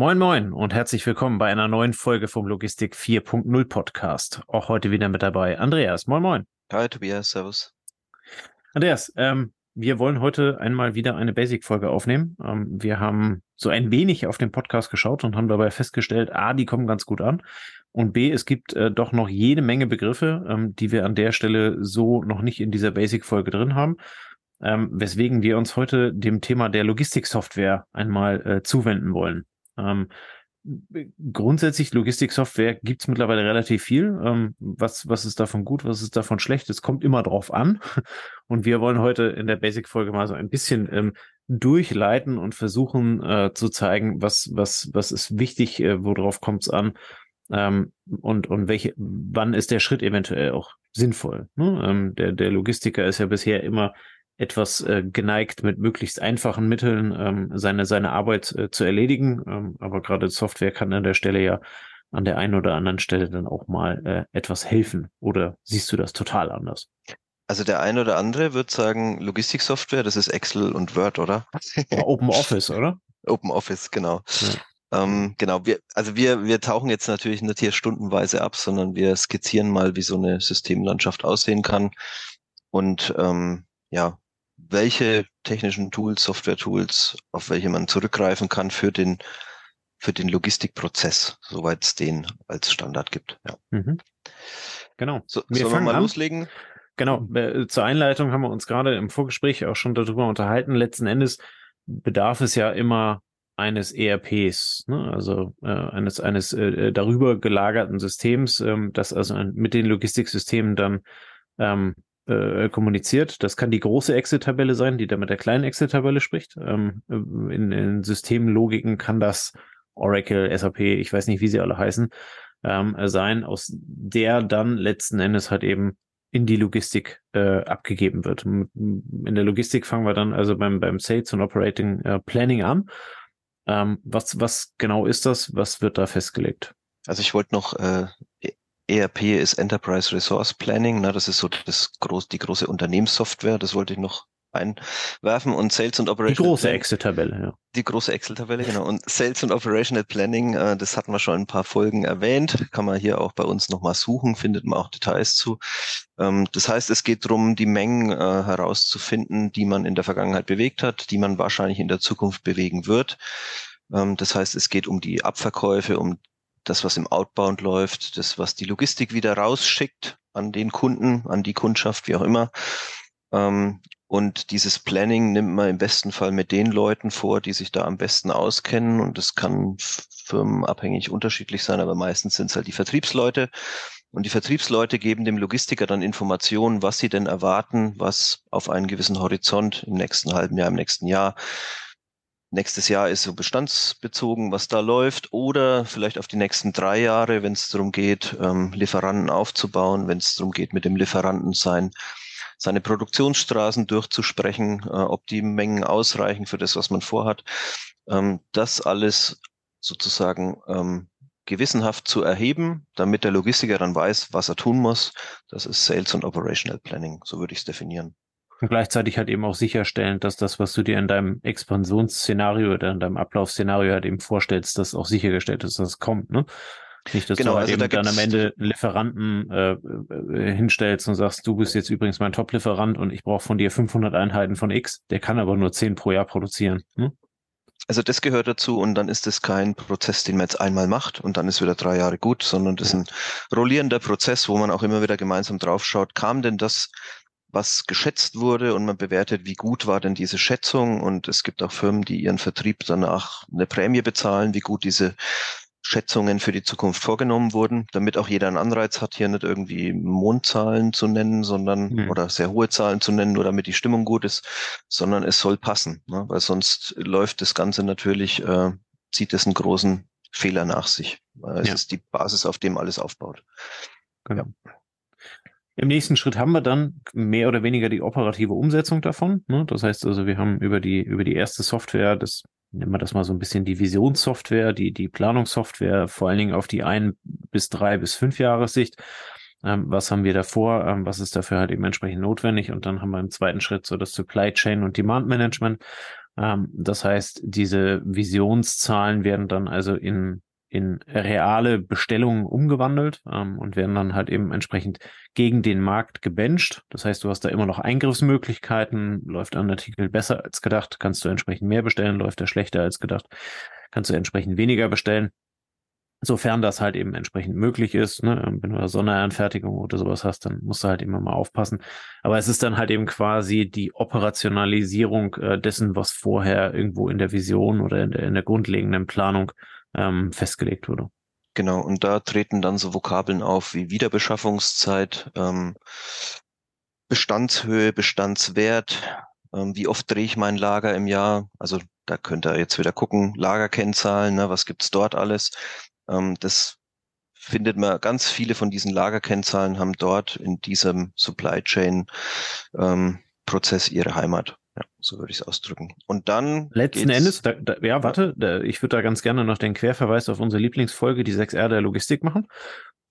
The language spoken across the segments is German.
Moin Moin und herzlich willkommen bei einer neuen Folge vom Logistik 4.0 Podcast. Auch heute wieder mit dabei Andreas. Moin Moin. Hi Tobias, Servus. Andreas, ähm, wir wollen heute einmal wieder eine Basic-Folge aufnehmen. Ähm, wir haben so ein wenig auf den Podcast geschaut und haben dabei festgestellt, A, die kommen ganz gut an und B, es gibt äh, doch noch jede Menge Begriffe, ähm, die wir an der Stelle so noch nicht in dieser Basic-Folge drin haben. Ähm, weswegen wir uns heute dem Thema der Logistiksoftware einmal äh, zuwenden wollen. Ähm, grundsätzlich Logistiksoftware gibt es mittlerweile relativ viel. Ähm, was, was ist davon gut, was ist davon schlecht? Es kommt immer drauf an. Und wir wollen heute in der Basic-Folge mal so ein bisschen ähm, durchleiten und versuchen äh, zu zeigen, was, was, was ist wichtig, äh, worauf kommt es an ähm, und, und welche, wann ist der Schritt eventuell auch sinnvoll. Ne? Ähm, der, der Logistiker ist ja bisher immer etwas äh, geneigt, mit möglichst einfachen Mitteln ähm, seine, seine Arbeit äh, zu erledigen. Ähm, aber gerade Software kann an der Stelle ja an der einen oder anderen Stelle dann auch mal äh, etwas helfen. Oder siehst du das total anders? Also der eine oder andere wird sagen, Logistiksoftware, das ist Excel und Word, oder? Open Office, oder? Open Office, genau. Ja. Ähm, genau, wir, also wir, wir tauchen jetzt natürlich nicht hier stundenweise ab, sondern wir skizzieren mal, wie so eine Systemlandschaft aussehen kann. Und ähm, ja, welche technischen Tools, Software-Tools, auf welche man zurückgreifen kann für den, für den Logistikprozess, soweit es den als Standard gibt. Ja. Mhm. Genau. So, wir sollen wir mal an? loslegen? Genau. Äh, zur Einleitung haben wir uns gerade im Vorgespräch auch schon darüber unterhalten. Letzten Endes bedarf es ja immer eines ERPs, ne? also äh, eines eines äh, darüber gelagerten Systems, ähm, das also mit den Logistiksystemen dann ähm, äh, kommuniziert. Das kann die große Excel-Tabelle sein, die da mit der kleinen Excel-Tabelle spricht. Ähm, in, in Systemlogiken kann das Oracle, SAP, ich weiß nicht, wie sie alle heißen, ähm, sein, aus der dann letzten Endes halt eben in die Logistik äh, abgegeben wird. In der Logistik fangen wir dann also beim, beim Sales und Operating äh, Planning an. Ähm, was, was genau ist das? Was wird da festgelegt? Also ich wollte noch äh, ERP ist Enterprise Resource Planning. Ne, das ist so das groß, die große Unternehmenssoftware. Das wollte ich noch einwerfen. Und Sales und Operational Die große Excel-Tabelle, ja. Die große Excel-Tabelle, genau. Und Sales und Operational Planning, äh, das hatten wir schon ein paar Folgen erwähnt. Kann man hier auch bei uns nochmal suchen, findet man auch Details zu. Ähm, das heißt, es geht darum, die Mengen äh, herauszufinden, die man in der Vergangenheit bewegt hat, die man wahrscheinlich in der Zukunft bewegen wird. Ähm, das heißt, es geht um die Abverkäufe, um das, was im Outbound läuft, das, was die Logistik wieder rausschickt an den Kunden, an die Kundschaft, wie auch immer. Ähm, und dieses Planning nimmt man im besten Fall mit den Leuten vor, die sich da am besten auskennen. Und das kann firmenabhängig unterschiedlich sein, aber meistens sind es halt die Vertriebsleute. Und die Vertriebsleute geben dem Logistiker dann Informationen, was sie denn erwarten, was auf einen gewissen Horizont im nächsten halben Jahr, im nächsten Jahr nächstes Jahr ist so bestandsbezogen, was da läuft, oder vielleicht auf die nächsten drei Jahre, wenn es darum geht, ähm, Lieferanten aufzubauen, wenn es darum geht, mit dem Lieferanten sein, seine Produktionsstraßen durchzusprechen, äh, ob die Mengen ausreichen für das, was man vorhat. Ähm, das alles sozusagen ähm, gewissenhaft zu erheben, damit der Logistiker dann weiß, was er tun muss. Das ist Sales und Operational Planning, so würde ich es definieren. Und gleichzeitig halt eben auch sicherstellen, dass das, was du dir in deinem Expansionsszenario oder in deinem Ablaufsszenario halt eben vorstellst, dass auch sichergestellt ist, dass es kommt, ne? Nicht, dass genau, du halt also eben da dann am Ende Lieferanten äh, äh, hinstellst und sagst, du bist jetzt übrigens mein Top-Lieferant und ich brauche von dir 500 Einheiten von X, der kann aber nur 10 pro Jahr produzieren. Ne? Also das gehört dazu und dann ist es kein Prozess, den man jetzt einmal macht und dann ist wieder drei Jahre gut, sondern das ist ein rollierender Prozess, wo man auch immer wieder gemeinsam draufschaut, kam denn das was geschätzt wurde und man bewertet, wie gut war denn diese Schätzung. Und es gibt auch Firmen, die ihren Vertrieb danach eine Prämie bezahlen, wie gut diese Schätzungen für die Zukunft vorgenommen wurden, damit auch jeder einen Anreiz hat, hier nicht irgendwie Mondzahlen zu nennen, sondern mhm. oder sehr hohe Zahlen zu nennen, nur damit die Stimmung gut ist, sondern es soll passen, ne? weil sonst läuft das Ganze natürlich, äh, zieht es einen großen Fehler nach sich. Es ja. ist die Basis, auf dem alles aufbaut. Genau. Ja. Im nächsten Schritt haben wir dann mehr oder weniger die operative Umsetzung davon. Ne? Das heißt also, wir haben über die, über die erste Software, das nennen wir das mal so ein bisschen die Visionssoftware, die, die Planungssoftware, vor allen Dingen auf die ein bis drei bis fünf Jahressicht. Ähm, was haben wir davor? Ähm, was ist dafür halt eben entsprechend notwendig? Und dann haben wir im zweiten Schritt so das Supply Chain und Demand Management. Ähm, das heißt, diese Visionszahlen werden dann also in in reale Bestellungen umgewandelt ähm, und werden dann halt eben entsprechend gegen den Markt gebencht. Das heißt, du hast da immer noch Eingriffsmöglichkeiten. Läuft ein Artikel besser als gedacht, kannst du entsprechend mehr bestellen. Läuft er schlechter als gedacht, kannst du entsprechend weniger bestellen. Sofern das halt eben entsprechend möglich ist, ne? wenn du eine Sonderanfertigung oder sowas hast, dann musst du halt immer mal aufpassen. Aber es ist dann halt eben quasi die Operationalisierung äh, dessen, was vorher irgendwo in der Vision oder in der, in der grundlegenden Planung ähm, festgelegt wurde. Genau, und da treten dann so Vokabeln auf wie Wiederbeschaffungszeit, ähm, Bestandshöhe, Bestandswert, ähm, wie oft drehe ich mein Lager im Jahr. Also da könnt ihr jetzt wieder gucken, Lagerkennzahlen, ne, was gibt's dort alles. Ähm, das findet man, ganz viele von diesen Lagerkennzahlen haben dort in diesem Supply Chain ähm, Prozess ihre Heimat. Ja, so würde ich es ausdrücken. Und dann. Letzten Endes, da, da, ja, warte, da, ich würde da ganz gerne noch den Querverweis auf unsere Lieblingsfolge, die 6R der Logistik machen.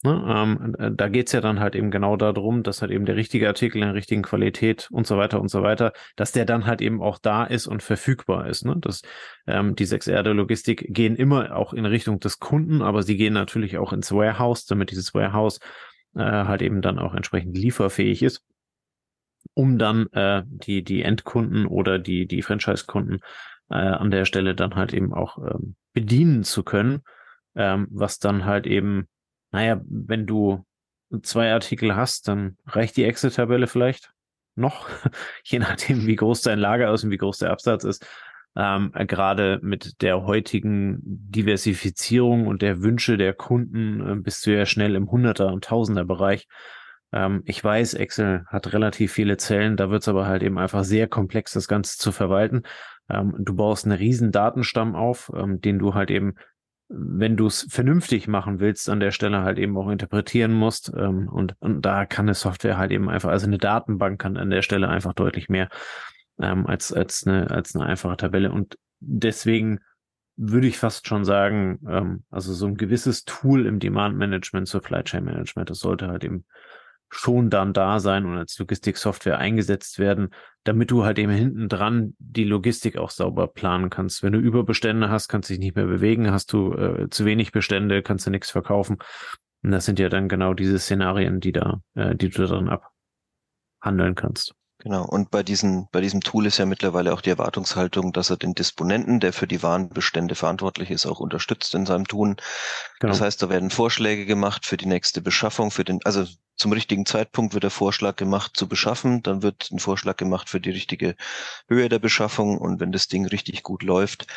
Ne, ähm, äh, da geht's ja dann halt eben genau darum, dass halt eben der richtige Artikel in der richtigen Qualität und so weiter und so weiter, dass der dann halt eben auch da ist und verfügbar ist. Ne? Das, ähm, die 6R der Logistik gehen immer auch in Richtung des Kunden, aber sie gehen natürlich auch ins Warehouse, damit dieses Warehouse äh, halt eben dann auch entsprechend lieferfähig ist um dann äh, die, die Endkunden oder die, die Franchise-Kunden äh, an der Stelle dann halt eben auch ähm, bedienen zu können. Ähm, was dann halt eben, naja, wenn du zwei Artikel hast, dann reicht die Excel-Tabelle vielleicht noch, je nachdem, wie groß dein Lager ist und wie groß der Absatz ist. Ähm, gerade mit der heutigen Diversifizierung und der Wünsche der Kunden äh, bist du ja schnell im Hunderter- und Tausender-Bereich. Ähm, ich weiß, Excel hat relativ viele Zellen, da wird es aber halt eben einfach sehr komplex, das Ganze zu verwalten. Ähm, du baust einen riesen Datenstamm auf, ähm, den du halt eben, wenn du es vernünftig machen willst, an der Stelle halt eben auch interpretieren musst. Ähm, und, und da kann eine Software halt eben einfach, also eine Datenbank kann an der Stelle einfach deutlich mehr ähm, als, als, eine, als eine einfache Tabelle. Und deswegen würde ich fast schon sagen, ähm, also so ein gewisses Tool im Demand Management, Supply Chain Management, das sollte halt eben schon dann da sein und als Logistiksoftware eingesetzt werden, damit du halt eben hinten dran die Logistik auch sauber planen kannst. Wenn du Überbestände hast, kannst du dich nicht mehr bewegen, hast du äh, zu wenig Bestände, kannst du nichts verkaufen. Und das sind ja dann genau diese Szenarien, die da, äh, die du dann abhandeln kannst. Genau. Und bei diesem, bei diesem Tool ist ja mittlerweile auch die Erwartungshaltung, dass er den Disponenten, der für die Warenbestände verantwortlich ist, auch unterstützt in seinem Tun. Genau. Das heißt, da werden Vorschläge gemacht für die nächste Beschaffung, für den, also zum richtigen Zeitpunkt wird der Vorschlag gemacht zu beschaffen, dann wird ein Vorschlag gemacht für die richtige Höhe der Beschaffung und wenn das Ding richtig gut läuft,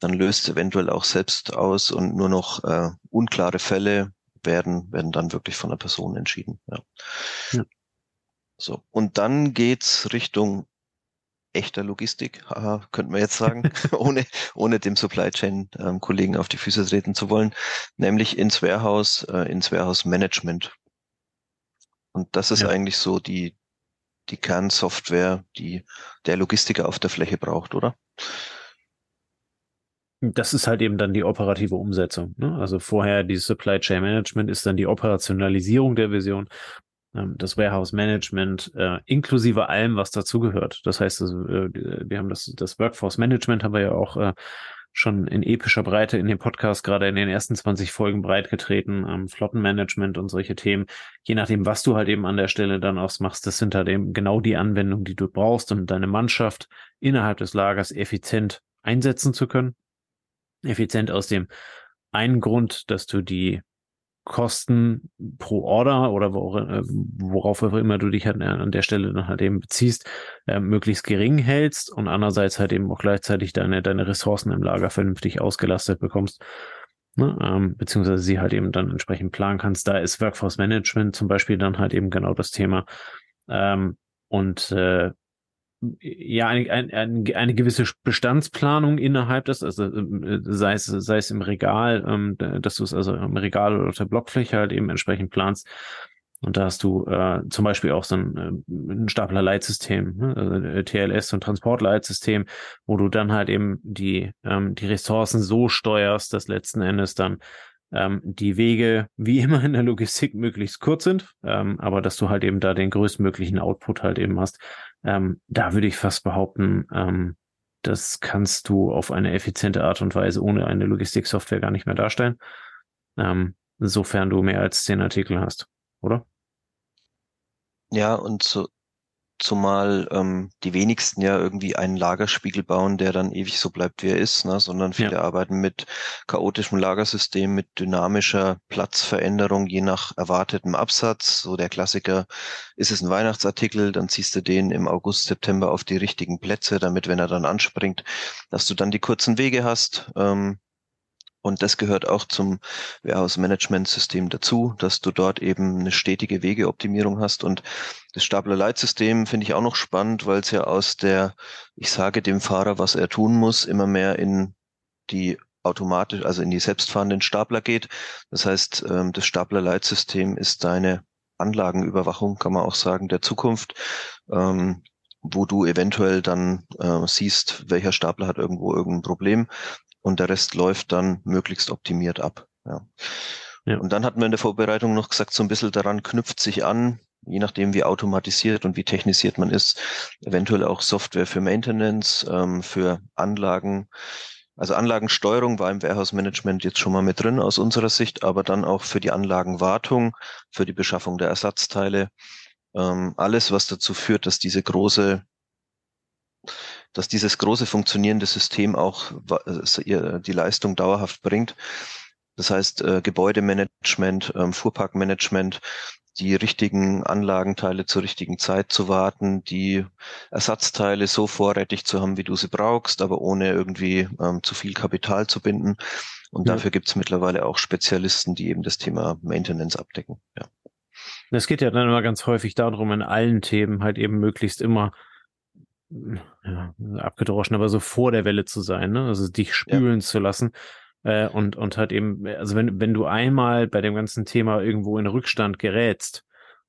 dann löst eventuell auch selbst aus und nur noch äh, unklare Fälle werden, werden dann wirklich von der Person entschieden. Ja. ja. So. Und dann geht's Richtung echter Logistik, haha, könnten wir jetzt sagen, ohne, ohne dem Supply Chain ähm, Kollegen auf die Füße treten zu wollen, nämlich ins Warehouse, äh, ins Warehouse Management. Und das ist ja. eigentlich so die, die Kernsoftware, die der Logistiker auf der Fläche braucht, oder? Das ist halt eben dann die operative Umsetzung. Ne? Also vorher die Supply Chain Management ist dann die Operationalisierung der Vision. Ähm, das Warehouse Management äh, inklusive allem, was dazugehört. Das heißt, also, äh, wir haben das, das Workforce Management haben wir ja auch äh, schon in epischer Breite in dem Podcast gerade in den ersten 20 Folgen breitgetreten, ähm, Flottenmanagement und solche Themen. Je nachdem, was du halt eben an der Stelle dann ausmachst, das sind halt eben genau die Anwendungen, die du brauchst, um deine Mannschaft innerhalb des Lagers effizient einsetzen zu können. Effizient aus dem einen Grund, dass du die Kosten pro Order oder äh, worauf immer du dich halt an der Stelle dann halt eben beziehst, äh, möglichst gering hältst und andererseits halt eben auch gleichzeitig deine, deine Ressourcen im Lager vernünftig ausgelastet bekommst. Ne, ähm, beziehungsweise sie halt eben dann entsprechend planen kannst. Da ist Workforce Management zum Beispiel dann halt eben genau das Thema. Ähm, und äh, ja eine, eine, eine gewisse Bestandsplanung innerhalb des, also äh, sei es, sei es im Regal, ähm, dass du es also im Regal oder auf der Blockfläche halt eben entsprechend planst. Und da hast du äh, zum Beispiel auch so ein, äh, ein Staplerleitsystem, ne? also äh, TLS und Transportleitsystem, wo du dann halt eben die, ähm, die Ressourcen so steuerst, dass letzten Endes dann ähm, die Wege wie immer in der Logistik möglichst kurz sind, ähm, aber dass du halt eben da den größtmöglichen Output halt eben hast, ähm, da würde ich fast behaupten, ähm, das kannst du auf eine effiziente Art und Weise ohne eine Logistiksoftware gar nicht mehr darstellen. Ähm, sofern du mehr als zehn Artikel hast, oder? Ja, und so, zumal ähm, die wenigsten ja irgendwie einen Lagerspiegel bauen, der dann ewig so bleibt, wie er ist, ne? sondern viele ja. arbeiten mit chaotischem Lagersystem, mit dynamischer Platzveränderung je nach erwartetem Absatz. So der Klassiker, ist es ein Weihnachtsartikel, dann ziehst du den im August, September auf die richtigen Plätze, damit, wenn er dann anspringt, dass du dann die kurzen Wege hast. Ähm, und das gehört auch zum Warehouse-Management-System dazu, dass du dort eben eine stetige Wegeoptimierung hast. Und das Stapler-Leitsystem finde ich auch noch spannend, weil es ja aus der, ich sage dem Fahrer, was er tun muss, immer mehr in die automatisch, also in die selbstfahrenden Stapler geht. Das heißt, ähm, das Stapler-Leitsystem ist deine Anlagenüberwachung, kann man auch sagen, der Zukunft, ähm, wo du eventuell dann äh, siehst, welcher Stapler hat irgendwo irgendein Problem und der Rest läuft dann möglichst optimiert ab. Ja. ja. Und dann hatten wir in der Vorbereitung noch gesagt, so ein bisschen daran knüpft sich an, je nachdem wie automatisiert und wie technisiert man ist, eventuell auch Software für Maintenance, ähm, für Anlagen. Also Anlagensteuerung war im Warehouse Management jetzt schon mal mit drin aus unserer Sicht, aber dann auch für die Anlagenwartung, für die Beschaffung der Ersatzteile. Ähm, alles, was dazu führt, dass diese große dass dieses große funktionierende System auch äh, die Leistung dauerhaft bringt. Das heißt, äh, Gebäudemanagement, ähm, Fuhrparkmanagement, die richtigen Anlagenteile zur richtigen Zeit zu warten, die Ersatzteile so vorrätig zu haben, wie du sie brauchst, aber ohne irgendwie ähm, zu viel Kapital zu binden. Und ja. dafür gibt es mittlerweile auch Spezialisten, die eben das Thema Maintenance abdecken. Ja. Es geht ja dann immer ganz häufig darum, in allen Themen halt eben möglichst immer ja, abgedroschen, aber so vor der Welle zu sein, ne? Also dich spülen ja. zu lassen. Äh, und, und halt eben, also wenn, wenn du einmal bei dem ganzen Thema irgendwo in Rückstand gerätst,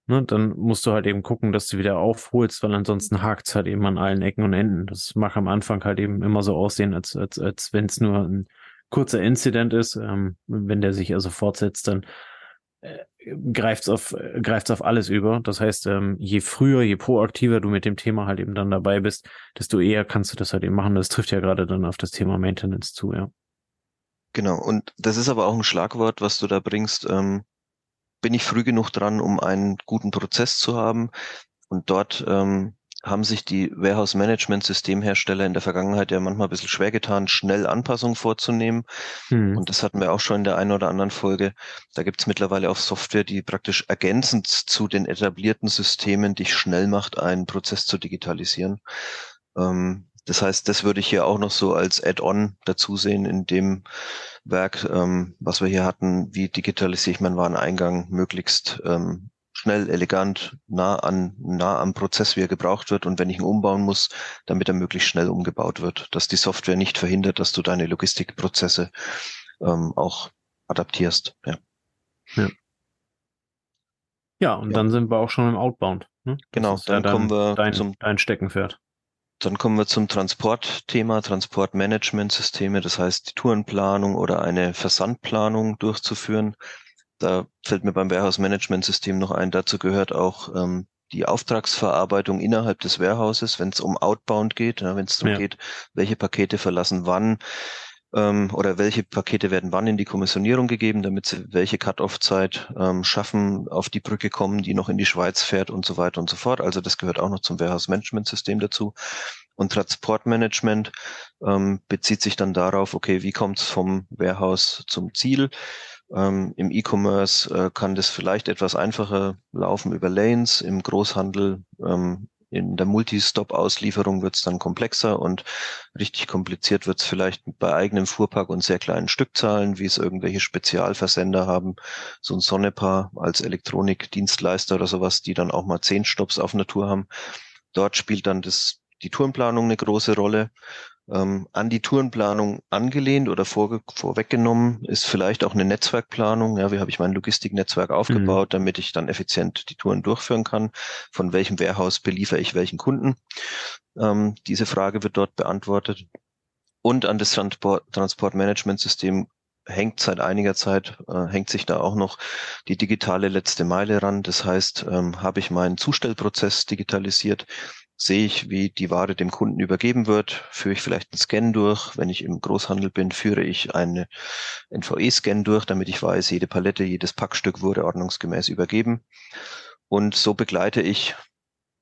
ne, dann musst du halt eben gucken, dass du wieder aufholst, weil ansonsten hakt's halt eben an allen Ecken und Enden. Das mag am Anfang halt eben immer so aussehen, als, als, als wenn es nur ein kurzer Incident ist. Ähm, wenn der sich also fortsetzt, dann äh, greift's auf, greift's auf alles über. Das heißt, ähm, je früher, je proaktiver du mit dem Thema halt eben dann dabei bist, desto eher kannst du das halt eben machen. Das trifft ja gerade dann auf das Thema Maintenance zu, ja. Genau. Und das ist aber auch ein Schlagwort, was du da bringst. Ähm, bin ich früh genug dran, um einen guten Prozess zu haben? Und dort ähm, haben sich die Warehouse Management Systemhersteller in der Vergangenheit ja manchmal ein bisschen schwer getan, schnell Anpassungen vorzunehmen. Hm. Und das hatten wir auch schon in der einen oder anderen Folge. Da gibt es mittlerweile auch Software, die praktisch ergänzend zu den etablierten Systemen dich schnell macht, einen Prozess zu digitalisieren. Ähm, das heißt, das würde ich hier auch noch so als Add-on dazu sehen in dem Werk, ähm, was wir hier hatten. Wie digitalisiere ich meinen Wareneingang möglichst ähm, schnell, elegant, nah an, nah am Prozess, wie er gebraucht wird. Und wenn ich ihn umbauen muss, damit er möglichst schnell umgebaut wird, dass die Software nicht verhindert, dass du deine Logistikprozesse ähm, auch adaptierst. Ja. Ja, ja und ja. dann sind wir auch schon im Outbound. Ne? Genau, dann ja kommen wir dein, zum dein Steckenpferd. Dann kommen wir zum Transportthema, Transportmanagementsysteme, das heißt die Tourenplanung oder eine Versandplanung durchzuführen. Da fällt mir beim Warehouse-Management-System noch ein, dazu gehört auch ähm, die Auftragsverarbeitung innerhalb des Warehouses, wenn es um Outbound geht, ja, wenn es darum ja. geht, welche Pakete verlassen wann ähm, oder welche Pakete werden wann in die Kommissionierung gegeben, damit sie welche Cut-off-Zeit ähm, schaffen, auf die Brücke kommen, die noch in die Schweiz fährt und so weiter und so fort. Also das gehört auch noch zum Warehouse-Management-System dazu. Und Transportmanagement ähm, bezieht sich dann darauf, okay, wie kommt es vom Warehouse zum Ziel? Ähm, Im E-Commerce äh, kann das vielleicht etwas einfacher laufen über Lanes. Im Großhandel, ähm, in der Multistop-Auslieferung wird es dann komplexer und richtig kompliziert wird es vielleicht bei eigenem Fuhrpark und sehr kleinen Stückzahlen, wie es irgendwelche Spezialversender haben, so ein Sonnepaar als Elektronikdienstleister oder sowas, die dann auch mal zehn Stops auf Tour haben. Dort spielt dann das, die Tourenplanung eine große Rolle ähm, an die Tourenplanung angelehnt oder vor, vorweggenommen ist vielleicht auch eine Netzwerkplanung. Ja, wie habe ich mein Logistiknetzwerk mhm. aufgebaut, mhm. damit ich dann effizient die Touren durchführen kann? Von welchem Warehouse beliefere ich welchen Kunden? Ähm, diese Frage wird dort beantwortet. Und an das Transport, Transportmanagementsystem hängt seit einiger Zeit, äh, hängt sich da auch noch die digitale letzte Meile ran. Das heißt, ähm, habe ich meinen Zustellprozess digitalisiert, sehe ich, wie die Ware dem Kunden übergeben wird, führe ich vielleicht einen Scan durch. Wenn ich im Großhandel bin, führe ich einen NVE-Scan durch, damit ich weiß, jede Palette, jedes Packstück wurde ordnungsgemäß übergeben. Und so begleite ich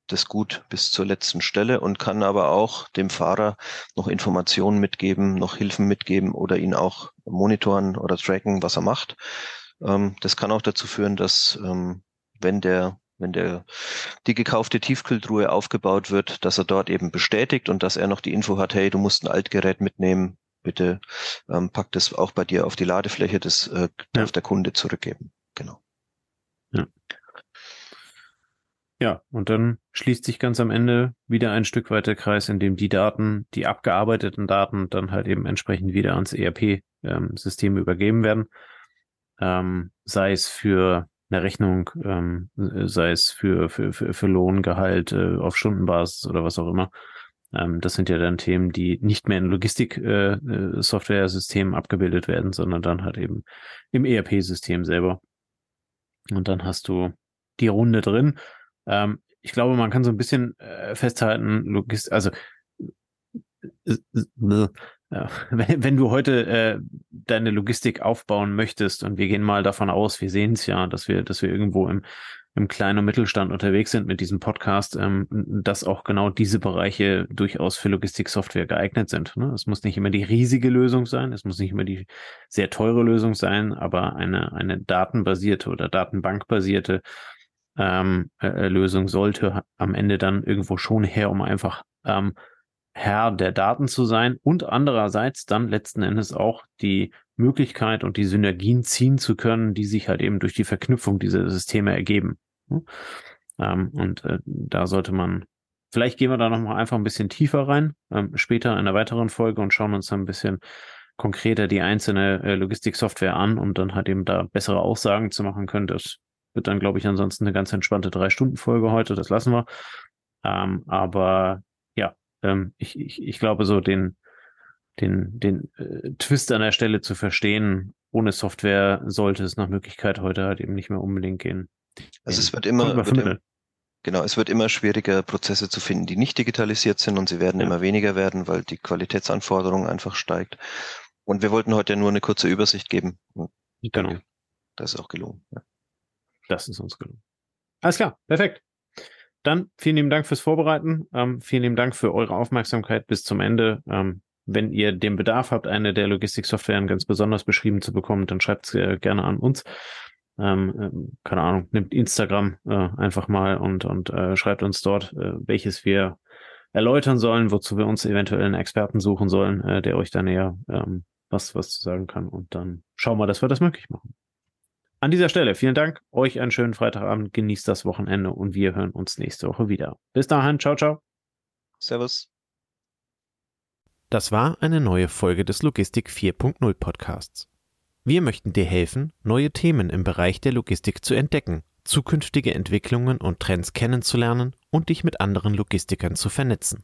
das Gut bis zur letzten Stelle und kann aber auch dem Fahrer noch Informationen mitgeben, noch Hilfen mitgeben oder ihn auch monitoren oder tracken, was er macht. Ähm, das kann auch dazu führen, dass ähm, wenn der wenn der, die gekaufte Tiefkühltruhe aufgebaut wird, dass er dort eben bestätigt und dass er noch die Info hat, hey, du musst ein Altgerät mitnehmen, bitte ähm, pack das auch bei dir auf die Ladefläche, das äh, darf ja. der Kunde zurückgeben. Genau. Ja. Ja, und dann schließt sich ganz am Ende wieder ein Stück weit der Kreis, in dem die Daten, die abgearbeiteten Daten, dann halt eben entsprechend wieder ans ERP-System ähm, übergeben werden. Ähm, sei es für eine Rechnung, ähm, sei es für, für, für, für Lohngehalt äh, auf Stundenbasis oder was auch immer. Ähm, das sind ja dann Themen, die nicht mehr in Logistik-Software-Systemen äh, äh abgebildet werden, sondern dann halt eben im ERP-System selber. Und dann hast du die Runde drin ähm, ich glaube, man kann so ein bisschen äh, festhalten, Logist also äh, äh, wenn, wenn du heute äh, deine Logistik aufbauen möchtest und wir gehen mal davon aus, wir sehen es ja, dass wir, dass wir irgendwo im, im kleinen und Mittelstand unterwegs sind mit diesem Podcast, ähm, dass auch genau diese Bereiche durchaus für Logistiksoftware geeignet sind. Ne? Es muss nicht immer die riesige Lösung sein, es muss nicht immer die sehr teure Lösung sein, aber eine, eine datenbasierte oder datenbankbasierte ähm, äh, äh, Lösung sollte am Ende dann irgendwo schon her, um einfach ähm, Herr der Daten zu sein und andererseits dann letzten Endes auch die Möglichkeit und die Synergien ziehen zu können, die sich halt eben durch die Verknüpfung dieser Systeme ergeben. Ähm, und äh, da sollte man, vielleicht gehen wir da nochmal einfach ein bisschen tiefer rein, ähm, später in einer weiteren Folge und schauen uns dann ein bisschen konkreter die einzelne äh, Logistiksoftware an, um dann halt eben da bessere Aussagen zu machen können. Das wird dann, glaube ich, ansonsten eine ganz entspannte Drei-Stunden-Folge heute. Das lassen wir. Ähm, aber ähm, ich, ich, ich glaube, so den, den, den äh, Twist an der Stelle zu verstehen, ohne Software sollte es nach Möglichkeit heute halt eben nicht mehr unbedingt gehen. Also es wird immer, wird im, genau, es wird immer schwieriger, Prozesse zu finden, die nicht digitalisiert sind und sie werden ja. immer weniger werden, weil die Qualitätsanforderung einfach steigt. Und wir wollten heute nur eine kurze Übersicht geben. Genau. Das ist auch gelungen. Ja. Das ist uns gelungen. Alles klar, perfekt. Dann vielen lieben Dank fürs Vorbereiten. Ähm, vielen lieben Dank für eure Aufmerksamkeit bis zum Ende. Ähm, wenn ihr den Bedarf habt, eine der Logistiksoftwaren ganz besonders beschrieben zu bekommen, dann schreibt es äh, gerne an uns. Ähm, äh, keine Ahnung, nimmt Instagram äh, einfach mal und, und äh, schreibt uns dort, äh, welches wir erläutern sollen, wozu wir uns eventuell einen Experten suchen sollen, der euch da näher ähm, was, was zu sagen kann. Und dann schauen wir, dass wir das möglich machen. An dieser Stelle vielen Dank, euch einen schönen Freitagabend, genießt das Wochenende und wir hören uns nächste Woche wieder. Bis dahin, ciao, ciao. Servus. Das war eine neue Folge des Logistik 4.0 Podcasts. Wir möchten dir helfen, neue Themen im Bereich der Logistik zu entdecken, zukünftige Entwicklungen und Trends kennenzulernen und dich mit anderen Logistikern zu vernetzen.